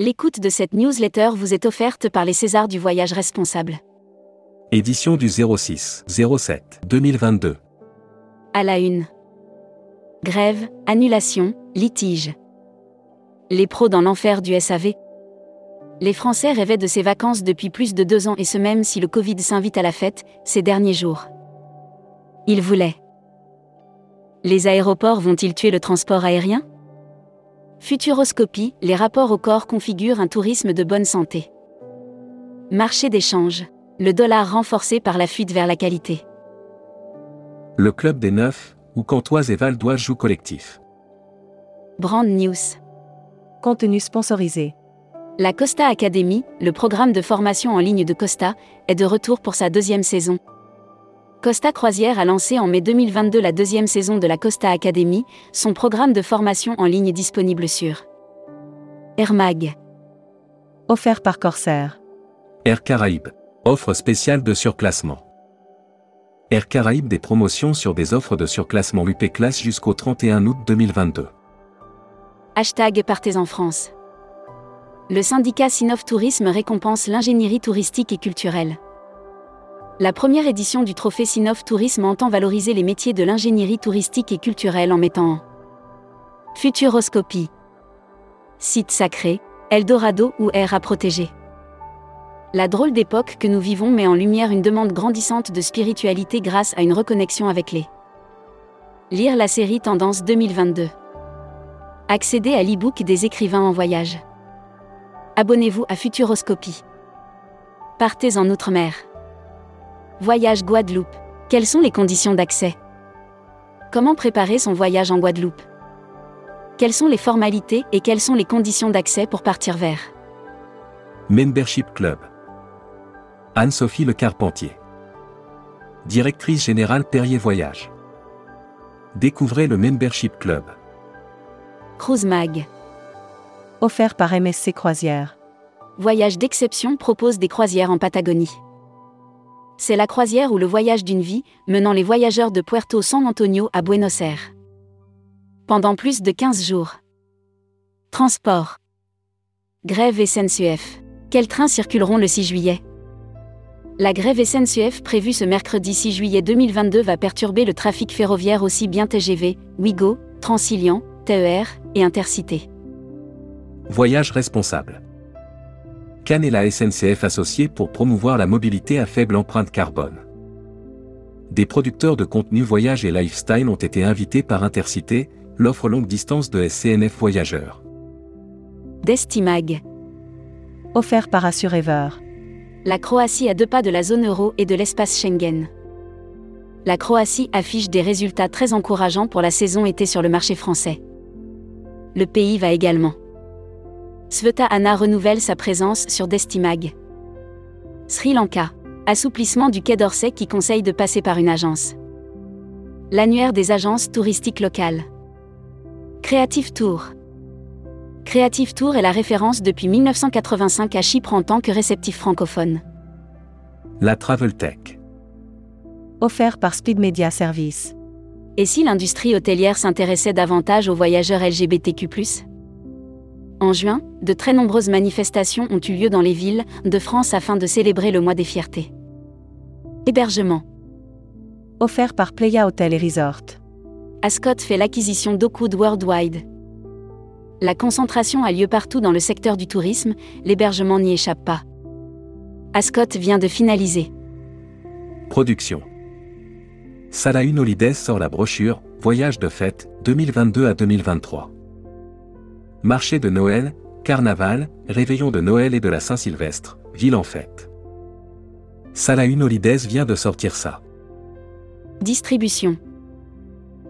L'écoute de cette newsletter vous est offerte par les Césars du voyage responsable. Édition du 06 07 2022. À la une. Grève, annulation, litige. Les pros dans l'enfer du SAV. Les Français rêvaient de ces vacances depuis plus de deux ans et ce même si le Covid s'invite à la fête, ces derniers jours. Ils voulaient. Les aéroports vont-ils tuer le transport aérien? Futuroscopie, les rapports au corps configurent un tourisme de bonne santé. Marché d'échange, le dollar renforcé par la fuite vers la qualité. Le club des neufs, où Cantoise et Valdois jouent collectif. Brand News. Contenu sponsorisé. La Costa Academy, le programme de formation en ligne de Costa, est de retour pour sa deuxième saison. Costa Croisière a lancé en mai 2022 la deuxième saison de la Costa Academy, son programme de formation en ligne disponible sur Air Mag. Offert par Corsair. Air Caraïbes. Offre spéciale de surclassement. Air Caraïbes des promotions sur des offres de surclassement UP Class jusqu'au 31 août 2022. Hashtag Partez en France. Le syndicat Sinov Tourisme récompense l'ingénierie touristique et culturelle. La première édition du Trophée Sinov Tourisme entend valoriser les métiers de l'ingénierie touristique et culturelle en mettant en Futuroscopie, site sacré, Eldorado ou air à protéger. La drôle d'époque que nous vivons met en lumière une demande grandissante de spiritualité grâce à une reconnexion avec les. Lire la série Tendance 2022. Accéder à l'e-book des écrivains en voyage. Abonnez-vous à Futuroscopie. Partez en Outre-mer. Voyage Guadeloupe. Quelles sont les conditions d'accès? Comment préparer son voyage en Guadeloupe? Quelles sont les formalités et quelles sont les conditions d'accès pour partir vers? Membership Club. Anne-Sophie Le Carpentier. Directrice générale Perrier Voyage. Découvrez le Membership Club. Cruise Mag. Offert par MSC Croisière. Voyage d'exception propose des croisières en Patagonie. C'est la croisière ou le voyage d'une vie, menant les voyageurs de Puerto San Antonio à Buenos Aires. Pendant plus de 15 jours. Transport. Grève SNCF. Quels trains circuleront le 6 juillet? La grève SNCF prévue ce mercredi 6 juillet 2022 va perturber le trafic ferroviaire aussi bien TGV, Ouigo, Transilien, TER et Intercité. Voyage responsable. Cannes et la SNCF associés pour promouvoir la mobilité à faible empreinte carbone. Des producteurs de contenu voyage et lifestyle ont été invités par Intercité, l'offre longue distance de SCNF Voyageurs. Destimag. Offert par Assurever. La Croatie à deux pas de la zone euro et de l'espace Schengen. La Croatie affiche des résultats très encourageants pour la saison été sur le marché français. Le pays va également. Sveta Anna renouvelle sa présence sur Destimag. Sri Lanka. Assouplissement du Quai d'Orsay qui conseille de passer par une agence. L'annuaire des agences touristiques locales. Creative Tour. Creative Tour est la référence depuis 1985 à Chypre en tant que réceptif francophone. La Travel Tech. Offert par Speed Media Service. Et si l'industrie hôtelière s'intéressait davantage aux voyageurs LGBTQ ⁇ En juin, de très nombreuses manifestations ont eu lieu dans les villes de France afin de célébrer le mois des fiertés. Hébergement. Offert par Playa Hotel et Resort. Ascot fait l'acquisition d'Oakwood Worldwide. La concentration a lieu partout dans le secteur du tourisme, l'hébergement n'y échappe pas. Ascot vient de finaliser. Production. Salahin Holidays sort la brochure Voyage de fête 2022 à 2023. Marché de Noël, carnaval, réveillon de Noël et de la Saint-Sylvestre, ville en fête. Salahin Holidays vient de sortir ça. Distribution.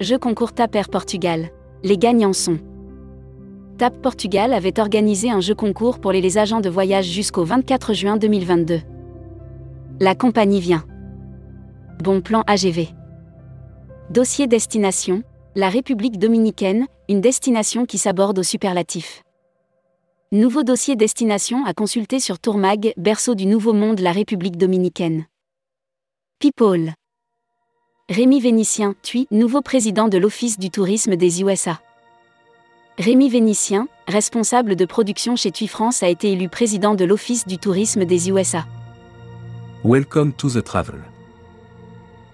Jeu concours TAP Air Portugal. Les gagnants sont. TAP Portugal avait organisé un jeu concours pour les agents de voyage jusqu'au 24 juin 2022. La compagnie vient. Bon plan AGV. Dossier destination, la République dominicaine, une destination qui s'aborde au superlatif. Nouveau dossier destination à consulter sur Tourmag, berceau du Nouveau Monde, la République dominicaine. People. Rémi Vénitien, TUI, nouveau président de l'Office du tourisme des USA. Rémi Vénitien, responsable de production chez TUI France, a été élu président de l'Office du tourisme des USA. Welcome to the travel.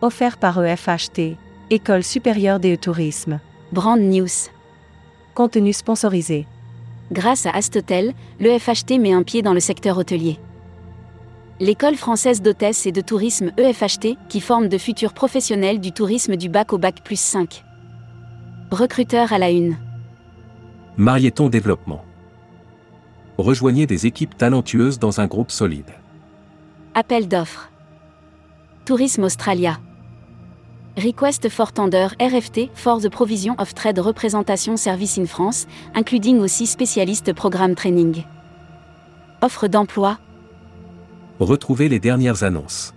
Offert par EFHT, École supérieure des tourisme. Brand News. Contenu sponsorisé. Grâce à Astotel, l'EFHT met un pied dans le secteur hôtelier. L'école française d'hôtesse et de tourisme EFHT, qui forme de futurs professionnels du tourisme du bac au bac plus 5. Recruteur à la une. Marieton Développement. Rejoignez des équipes talentueuses dans un groupe solide. Appel d'offres. Tourisme Australia. Request for Tender RFT for the Provision of Trade Representation Service in France, including aussi spécialiste programme training. Offre d'emploi. Retrouvez les dernières annonces.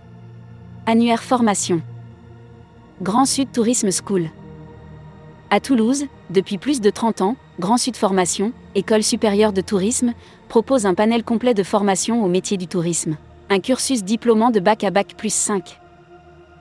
Annuaire formation. Grand Sud Tourisme School. À Toulouse, depuis plus de 30 ans, Grand Sud Formation, École supérieure de tourisme, propose un panel complet de formation au métier du tourisme. Un cursus diplômant de bac à bac plus 5.